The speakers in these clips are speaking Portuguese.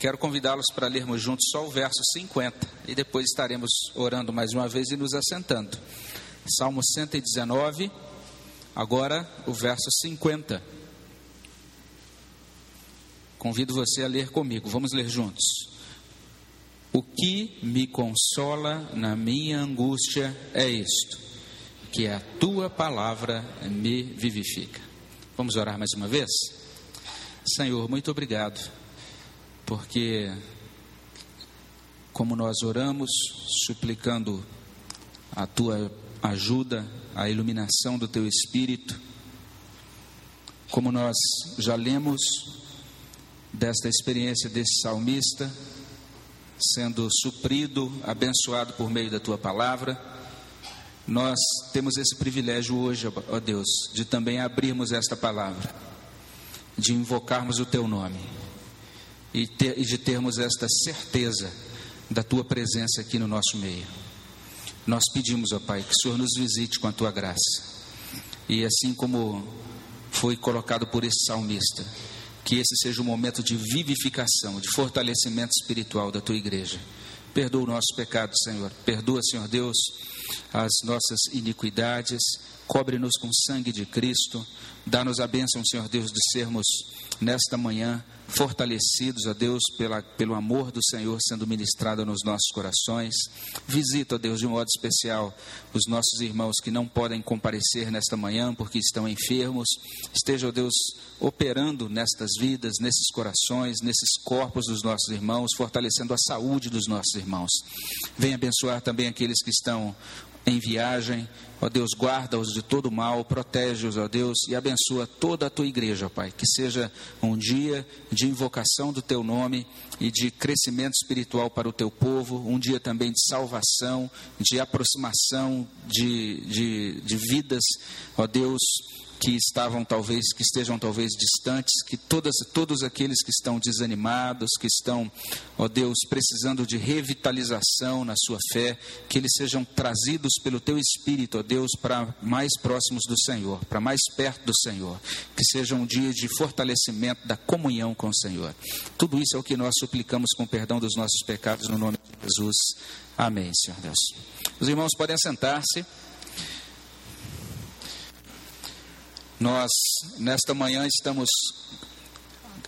Quero convidá-los para lermos juntos só o verso 50 e depois estaremos orando mais uma vez e nos assentando. Salmo 119, agora o verso 50. Convido você a ler comigo, vamos ler juntos. O que me consola na minha angústia é isto, que a tua palavra me vivifica. Vamos orar mais uma vez? Senhor, muito obrigado, porque como nós oramos, suplicando a tua ajuda, a iluminação do teu espírito, como nós já lemos desta experiência desse salmista, sendo suprido, abençoado por meio da tua palavra, nós temos esse privilégio hoje, ó Deus, de também abrirmos esta palavra, de invocarmos o teu nome e, ter, e de termos esta certeza da tua presença aqui no nosso meio. Nós pedimos, ó Pai, que o Senhor nos visite com a tua graça. E assim como foi colocado por esse salmista, que esse seja um momento de vivificação, de fortalecimento espiritual da tua igreja. Perdoa o nosso pecado, Senhor. Perdoa, Senhor Deus, as nossas iniquidades. Cobre-nos com o sangue de Cristo. Dá-nos a bênção, Senhor Deus, de sermos nesta manhã fortalecidos, a Deus, pela, pelo amor do Senhor sendo ministrado nos nossos corações. Visita, ó Deus, de um modo especial os nossos irmãos que não podem comparecer nesta manhã porque estão enfermos. Esteja, ó Deus, operando nestas vidas, nesses corações, nesses corpos dos nossos irmãos, fortalecendo a saúde dos nossos irmãos. Venha abençoar também aqueles que estão em viagem. Ó Deus, guarda-os de todo mal, protege-os, ó Deus, e abençoa toda a tua igreja, Pai. Que seja um dia de invocação do teu nome e de crescimento espiritual para o teu povo, um dia também de salvação, de aproximação de, de, de vidas, ó Deus que estavam talvez, que estejam talvez distantes, que todas, todos aqueles que estão desanimados, que estão, ó Deus, precisando de revitalização na sua fé, que eles sejam trazidos pelo Teu Espírito, ó Deus, para mais próximos do Senhor, para mais perto do Senhor, que seja um dia de fortalecimento da comunhão com o Senhor. Tudo isso é o que nós suplicamos com perdão dos nossos pecados no nome de Jesus. Amém, Senhor Deus. Os irmãos podem sentar-se. Nós, nesta manhã, estamos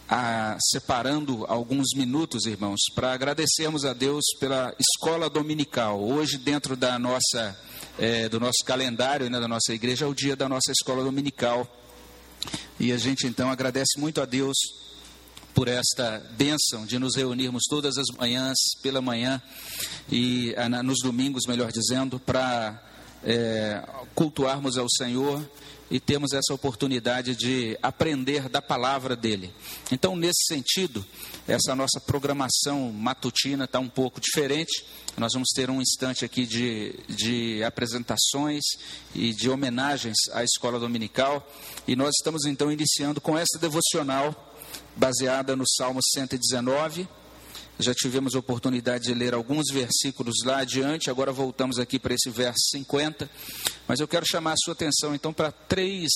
ah, separando alguns minutos, irmãos, para agradecermos a Deus pela escola dominical. Hoje, dentro da nossa, é, do nosso calendário, né, da nossa igreja, é o dia da nossa escola dominical. E a gente, então, agradece muito a Deus por esta bênção de nos reunirmos todas as manhãs, pela manhã, e ah, nos domingos, melhor dizendo, para é, cultuarmos ao Senhor e temos essa oportunidade de aprender da palavra dele. Então, nesse sentido, essa nossa programação matutina está um pouco diferente. Nós vamos ter um instante aqui de, de apresentações e de homenagens à escola dominical. E nós estamos então iniciando com essa devocional baseada no Salmo 119 já tivemos a oportunidade de ler alguns versículos lá adiante, agora voltamos aqui para esse verso 50. Mas eu quero chamar a sua atenção então para três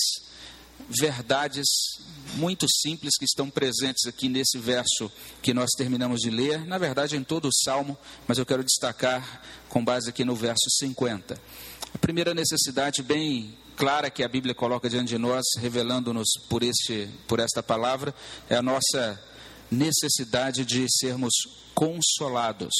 verdades muito simples que estão presentes aqui nesse verso que nós terminamos de ler, na verdade em todo o salmo, mas eu quero destacar com base aqui no verso 50. A primeira necessidade bem clara que a Bíblia coloca diante de nós, revelando-nos por este por esta palavra, é a nossa necessidade de sermos consolados.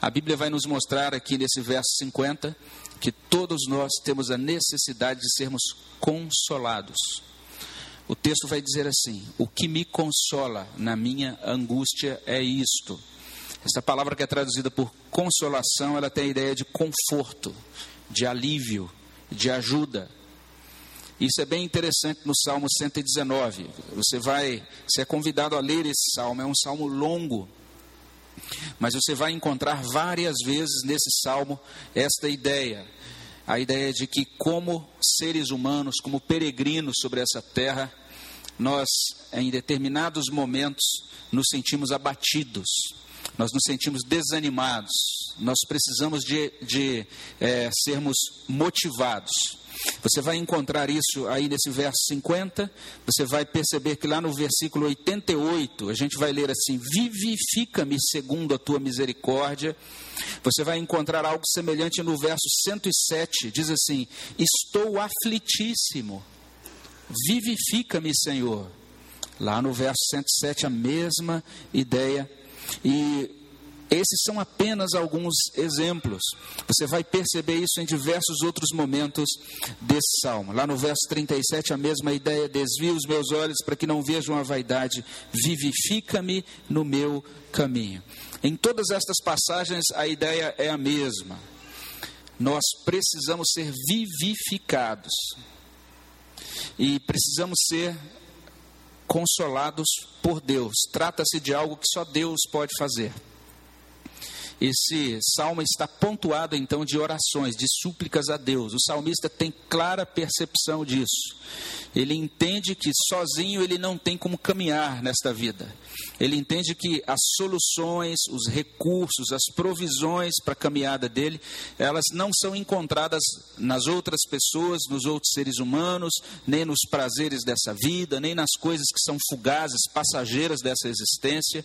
A Bíblia vai nos mostrar aqui nesse verso 50 que todos nós temos a necessidade de sermos consolados. O texto vai dizer assim: O que me consola na minha angústia é isto. Essa palavra que é traduzida por consolação, ela tem a ideia de conforto, de alívio, de ajuda. Isso é bem interessante no Salmo 119. Você vai, você é convidado a ler esse salmo, é um salmo longo. Mas você vai encontrar várias vezes nesse salmo esta ideia, a ideia de que como seres humanos, como peregrinos sobre essa terra, nós em determinados momentos nos sentimos abatidos, nós nos sentimos desanimados, nós precisamos de, de é, sermos motivados. Você vai encontrar isso aí nesse verso 50, você vai perceber que lá no versículo 88, a gente vai ler assim: Vivifica-me segundo a tua misericórdia. Você vai encontrar algo semelhante no verso 107, diz assim: Estou aflitíssimo, vivifica-me, Senhor. Lá no verso 107, a mesma ideia. E esses são apenas alguns exemplos. Você vai perceber isso em diversos outros momentos desse salmo. Lá no verso 37, a mesma ideia: desvia os meus olhos para que não vejam a vaidade, vivifica-me no meu caminho. Em todas estas passagens, a ideia é a mesma. Nós precisamos ser vivificados e precisamos ser consolados por Deus. Trata-se de algo que só Deus pode fazer. Esse salmo está pontuado então de orações, de súplicas a Deus. O salmista tem clara percepção disso. Ele entende que sozinho ele não tem como caminhar nesta vida. Ele entende que as soluções, os recursos, as provisões para a caminhada dele, elas não são encontradas nas outras pessoas, nos outros seres humanos, nem nos prazeres dessa vida, nem nas coisas que são fugazes, passageiras dessa existência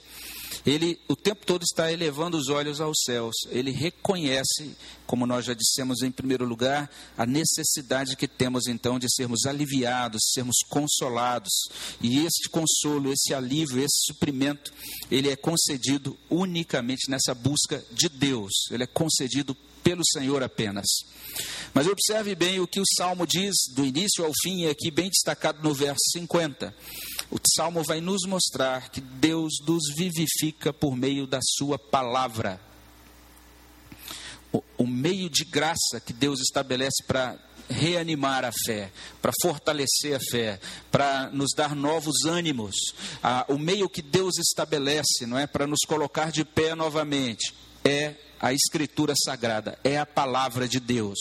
ele o tempo todo está elevando os olhos aos céus. Ele reconhece, como nós já dissemos em primeiro lugar, a necessidade que temos então de sermos aliviados, sermos consolados. E este consolo, esse alívio, esse suprimento, ele é concedido unicamente nessa busca de Deus. Ele é concedido pelo Senhor apenas. Mas observe bem o que o salmo diz do início ao fim, e aqui bem destacado no verso 50. O salmo vai nos mostrar que Deus nos vivifica por meio da Sua palavra. O, o meio de graça que Deus estabelece para reanimar a fé, para fortalecer a fé, para nos dar novos ânimos. Ah, o meio que Deus estabelece, não é, para nos colocar de pé novamente, é a Escritura Sagrada, é a palavra de Deus.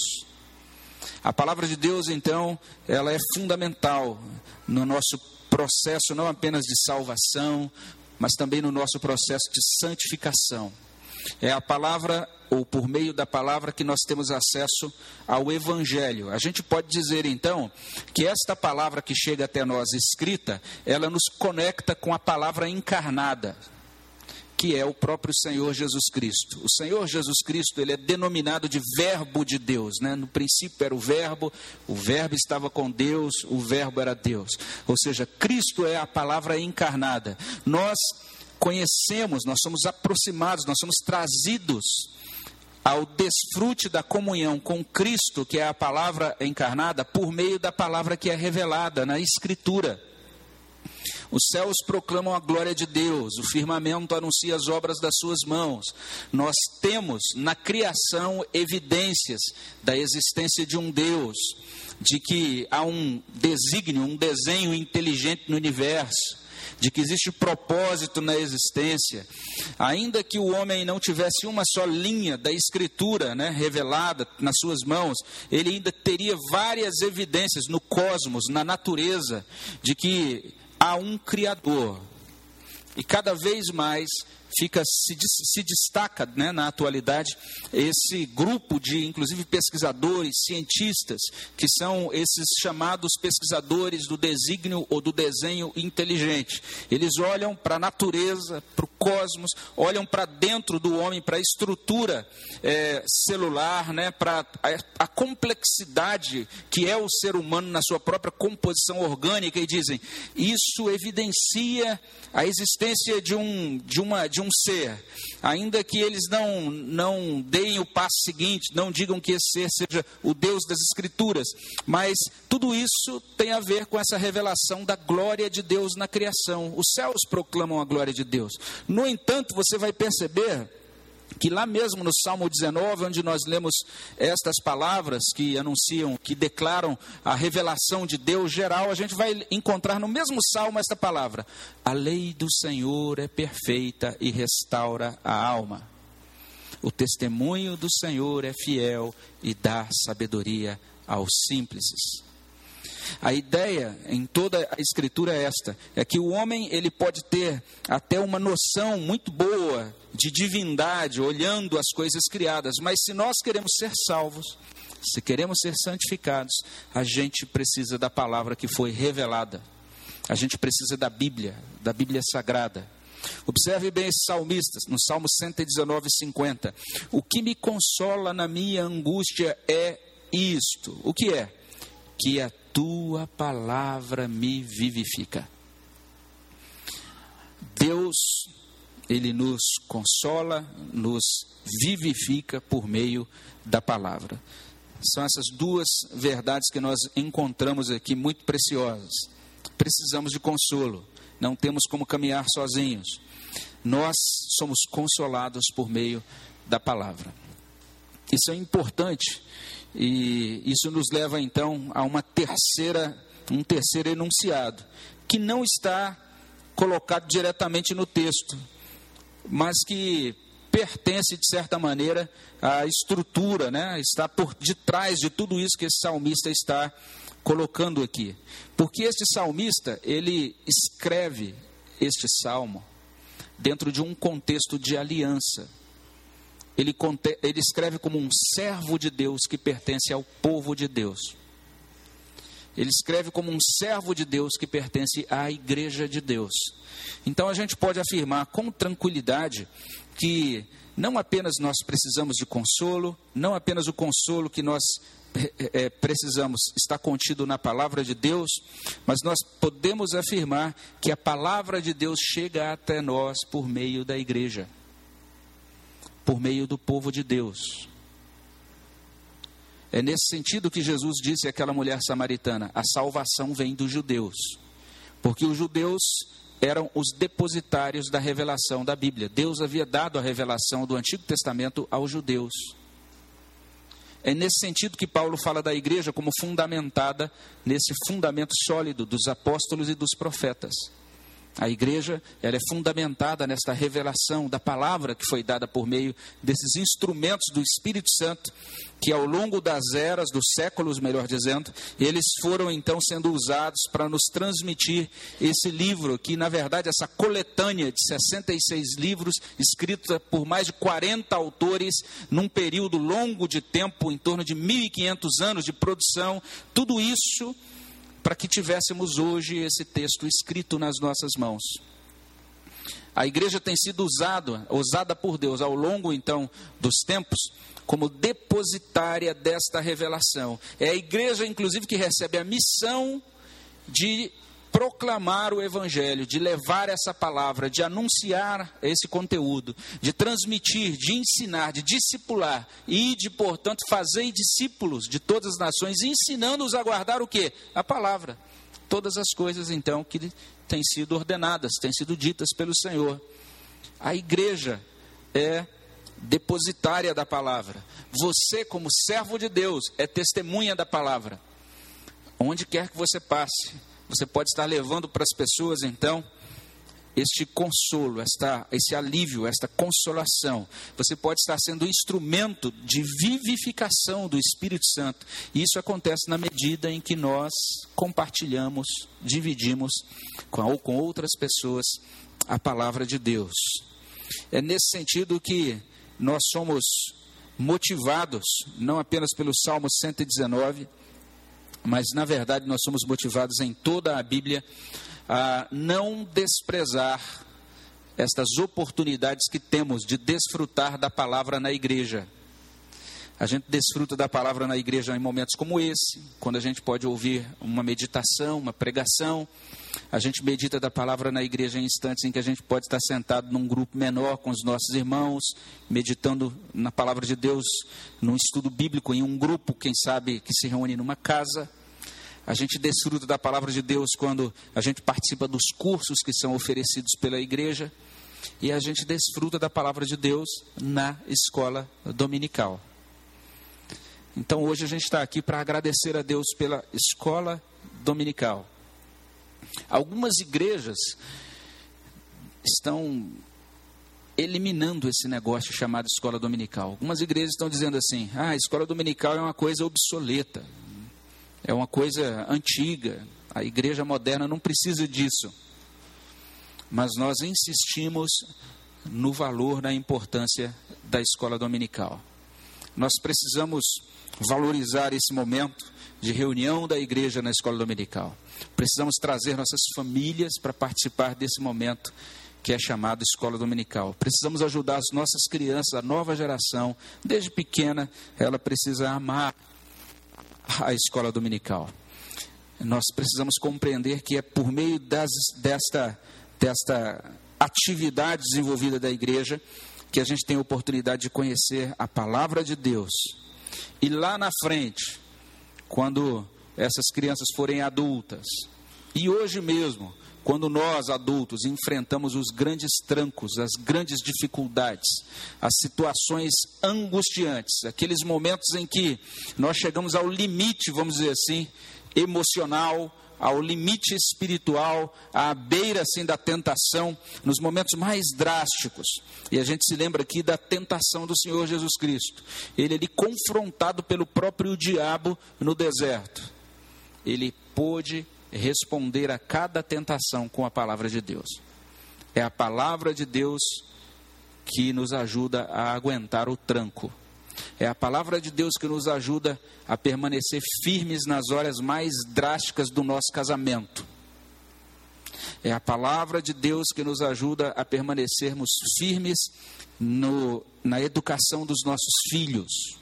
A palavra de Deus, então, ela é fundamental no nosso processo não apenas de salvação, mas também no nosso processo de santificação. É a palavra, ou por meio da palavra, que nós temos acesso ao Evangelho. A gente pode dizer, então, que esta palavra que chega até nós escrita, ela nos conecta com a palavra encarnada que é o próprio Senhor Jesus Cristo. O Senhor Jesus Cristo, ele é denominado de verbo de Deus, né? No princípio era o verbo, o verbo estava com Deus, o verbo era Deus. Ou seja, Cristo é a palavra encarnada. Nós conhecemos, nós somos aproximados, nós somos trazidos ao desfrute da comunhão com Cristo, que é a palavra encarnada, por meio da palavra que é revelada na Escritura. Os céus proclamam a glória de Deus, o firmamento anuncia as obras das suas mãos. Nós temos na criação evidências da existência de um Deus, de que há um desígnio, um desenho inteligente no universo de que existe propósito na existência, ainda que o homem não tivesse uma só linha da escritura né, revelada nas suas mãos, ele ainda teria várias evidências no cosmos, na natureza, de que há um Criador. E cada vez mais fica se, se destaca né, na atualidade esse grupo de, inclusive, pesquisadores, cientistas, que são esses chamados pesquisadores do desígnio ou do desenho inteligente. Eles olham para a natureza, para o cosmos, olham para dentro do homem, para a estrutura é, celular, né, para a, a complexidade que é o ser humano na sua própria composição orgânica e dizem: isso evidencia a existência de um, de uma, de um ser, ainda que eles não, não deem o passo seguinte, não digam que esse ser seja o Deus das Escrituras, mas tudo isso tem a ver com essa revelação da glória de Deus na criação. Os céus proclamam a glória de Deus. No entanto, você vai perceber que lá mesmo no Salmo 19, onde nós lemos estas palavras que anunciam, que declaram a revelação de Deus geral, a gente vai encontrar no mesmo salmo esta palavra: A lei do Senhor é perfeita e restaura a alma. O testemunho do Senhor é fiel e dá sabedoria aos simples. A ideia em toda a escritura é esta: é que o homem ele pode ter até uma noção muito boa de divindade olhando as coisas criadas, mas se nós queremos ser salvos, se queremos ser santificados, a gente precisa da palavra que foi revelada. A gente precisa da Bíblia, da Bíblia Sagrada. Observe bem esses salmistas, no Salmo 119, 50. O que me consola na minha angústia é isto. O que é? Que a tua palavra me vivifica. Deus, Ele nos consola, nos vivifica por meio da palavra. São essas duas verdades que nós encontramos aqui muito preciosas. Precisamos de consolo, não temos como caminhar sozinhos. Nós somos consolados por meio da palavra. Isso é importante e isso nos leva então a uma terceira, um terceiro enunciado, que não está colocado diretamente no texto, mas que pertence, de certa maneira, à estrutura, né? está por detrás de tudo isso que esse salmista está colocando aqui. Porque este salmista, ele escreve este salmo dentro de um contexto de aliança. Ele, ele escreve como um servo de Deus que pertence ao povo de Deus. Ele escreve como um servo de Deus que pertence à igreja de Deus. Então a gente pode afirmar com tranquilidade que não apenas nós precisamos de consolo, não apenas o consolo que nós é, precisamos está contido na palavra de Deus, mas nós podemos afirmar que a palavra de Deus chega até nós por meio da igreja, por meio do povo de Deus. É nesse sentido que Jesus disse àquela mulher samaritana: a salvação vem dos judeus, porque os judeus eram os depositários da revelação da Bíblia. Deus havia dado a revelação do Antigo Testamento aos judeus. É nesse sentido que Paulo fala da igreja como fundamentada nesse fundamento sólido dos apóstolos e dos profetas. A igreja ela é fundamentada nesta revelação da palavra que foi dada por meio desses instrumentos do Espírito Santo, que ao longo das eras, dos séculos, melhor dizendo, eles foram então sendo usados para nos transmitir esse livro, que na verdade essa coletânea de 66 livros, escrita por mais de 40 autores, num período longo de tempo, em torno de 1.500 anos de produção, tudo isso para que tivéssemos hoje esse texto escrito nas nossas mãos. A igreja tem sido usada, usada por Deus ao longo então dos tempos como depositária desta revelação. É a igreja inclusive que recebe a missão de proclamar o Evangelho, de levar essa palavra, de anunciar esse conteúdo, de transmitir, de ensinar, de discipular e de, portanto, fazer discípulos de todas as nações, ensinando-os a guardar o que? A palavra. Todas as coisas, então, que têm sido ordenadas, têm sido ditas pelo Senhor. A igreja é depositária da palavra. Você, como servo de Deus, é testemunha da palavra. Onde quer que você passe, você pode estar levando para as pessoas, então, este consolo, esta, esse alívio, esta consolação. Você pode estar sendo instrumento de vivificação do Espírito Santo. E isso acontece na medida em que nós compartilhamos, dividimos com, ou com outras pessoas a palavra de Deus. É nesse sentido que nós somos motivados, não apenas pelo Salmo 119, mas na verdade nós somos motivados em toda a Bíblia a não desprezar estas oportunidades que temos de desfrutar da palavra na igreja. A gente desfruta da palavra na igreja em momentos como esse, quando a gente pode ouvir uma meditação, uma pregação. A gente medita da palavra na igreja em instantes em que a gente pode estar sentado num grupo menor com os nossos irmãos, meditando na palavra de Deus, num estudo bíblico, em um grupo, quem sabe, que se reúne numa casa. A gente desfruta da palavra de Deus quando a gente participa dos cursos que são oferecidos pela igreja. E a gente desfruta da palavra de Deus na escola dominical. Então hoje a gente está aqui para agradecer a Deus pela escola dominical. Algumas igrejas estão eliminando esse negócio chamado escola dominical. Algumas igrejas estão dizendo assim: ah, a escola dominical é uma coisa obsoleta. é uma coisa antiga. A igreja moderna não precisa disso. Mas nós insistimos no valor, na importância da escola dominical. Nós precisamos valorizar esse momento de reunião da igreja na escola dominical. Precisamos trazer nossas famílias para participar desse momento que é chamado escola dominical. Precisamos ajudar as nossas crianças, a nova geração, desde pequena, ela precisa amar a escola dominical. Nós precisamos compreender que é por meio das, desta, desta atividade desenvolvida da igreja que a gente tem a oportunidade de conhecer a palavra de Deus. E lá na frente, quando essas crianças forem adultas, e hoje mesmo, quando nós adultos enfrentamos os grandes trancos, as grandes dificuldades, as situações angustiantes, aqueles momentos em que nós chegamos ao limite, vamos dizer assim, emocional, ao limite espiritual, à beira assim da tentação, nos momentos mais drásticos. E a gente se lembra aqui da tentação do Senhor Jesus Cristo. Ele ali confrontado pelo próprio diabo no deserto. Ele pôde responder a cada tentação com a palavra de Deus. É a palavra de Deus que nos ajuda a aguentar o tranco. É a palavra de Deus que nos ajuda a permanecer firmes nas horas mais drásticas do nosso casamento. É a palavra de Deus que nos ajuda a permanecermos firmes no, na educação dos nossos filhos.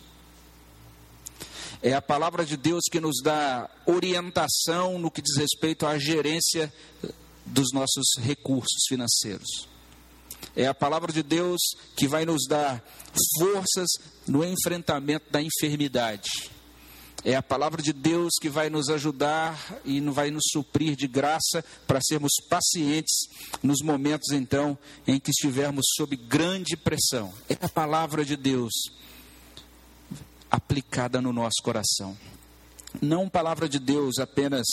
É a palavra de Deus que nos dá orientação no que diz respeito à gerência dos nossos recursos financeiros. É a palavra de Deus que vai nos dar forças no enfrentamento da enfermidade. É a palavra de Deus que vai nos ajudar e vai nos suprir de graça para sermos pacientes nos momentos então em que estivermos sob grande pressão. É a palavra de Deus aplicada no nosso coração. Não palavra de Deus apenas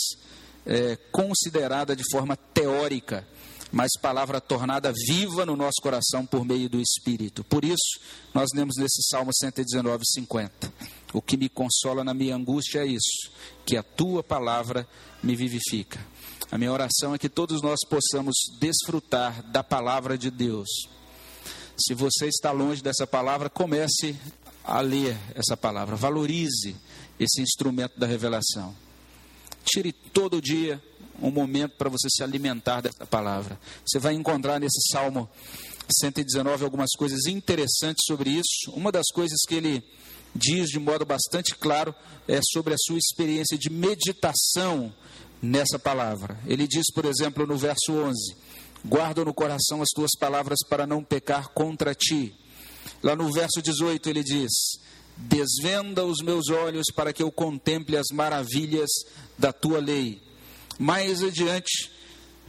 é, considerada de forma teórica, mas palavra tornada viva no nosso coração por meio do Espírito. Por isso, nós lemos nesse Salmo 119, 50. O que me consola na minha angústia é isso, que a tua palavra me vivifica. A minha oração é que todos nós possamos desfrutar da palavra de Deus. Se você está longe dessa palavra, comece a ler essa palavra, valorize esse instrumento da revelação. Tire todo dia um momento para você se alimentar dessa palavra. Você vai encontrar nesse Salmo 119 algumas coisas interessantes sobre isso. Uma das coisas que ele diz de modo bastante claro é sobre a sua experiência de meditação nessa palavra. Ele diz, por exemplo, no verso 11: Guarda no coração as tuas palavras para não pecar contra ti. Lá no verso 18 ele diz: Desvenda os meus olhos para que eu contemple as maravilhas da tua lei. Mais adiante,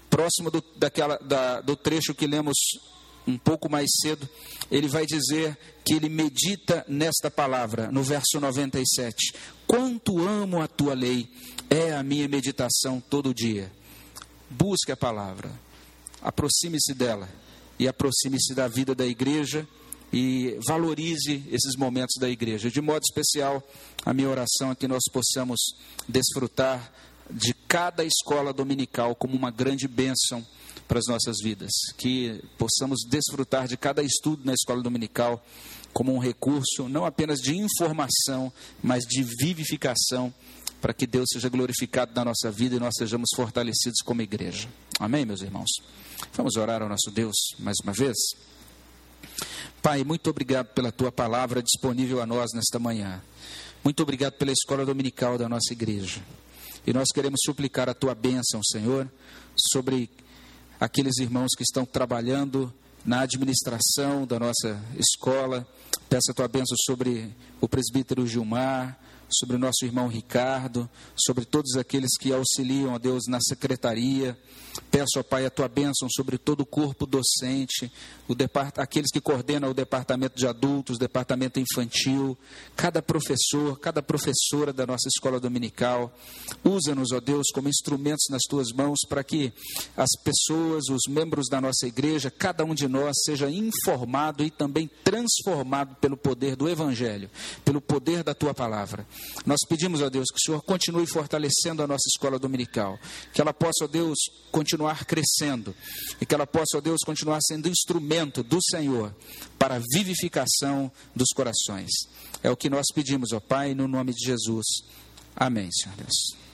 próximo do, daquela, da, do trecho que lemos um pouco mais cedo, ele vai dizer que ele medita nesta palavra, no verso 97. Quanto amo a tua lei, é a minha meditação todo dia. Busque a palavra, aproxime-se dela e aproxime-se da vida da igreja e valorize esses momentos da igreja. De modo especial, a minha oração é que nós possamos desfrutar de cada escola dominical como uma grande bênção para as nossas vidas, que possamos desfrutar de cada estudo na escola dominical como um recurso não apenas de informação, mas de vivificação, para que Deus seja glorificado na nossa vida e nós sejamos fortalecidos como igreja. Amém, meus irmãos? Vamos orar ao nosso Deus mais uma vez? Pai, muito obrigado pela tua palavra disponível a nós nesta manhã. Muito obrigado pela escola dominical da nossa igreja. E nós queremos suplicar a tua bênção, Senhor, sobre aqueles irmãos que estão trabalhando na administração da nossa escola. Peço a tua bênção sobre o presbítero Gilmar, sobre o nosso irmão Ricardo, sobre todos aqueles que auxiliam a Deus na secretaria. Peço, ó Pai, a tua bênção sobre todo o corpo docente, o depart... aqueles que coordenam o departamento de adultos, departamento infantil, cada professor, cada professora da nossa escola dominical. Usa-nos, ó Deus, como instrumentos nas tuas mãos para que as pessoas, os membros da nossa igreja, cada um de nós seja informado e também transformado pelo poder do Evangelho, pelo poder da tua palavra. Nós pedimos, ó Deus, que o Senhor continue fortalecendo a nossa escola dominical, que ela possa, ó Deus, continuar crescendo e que ela possa, ó Deus, continuar sendo instrumento do Senhor para a vivificação dos corações. É o que nós pedimos, ó Pai, no nome de Jesus. Amém, Senhor Deus.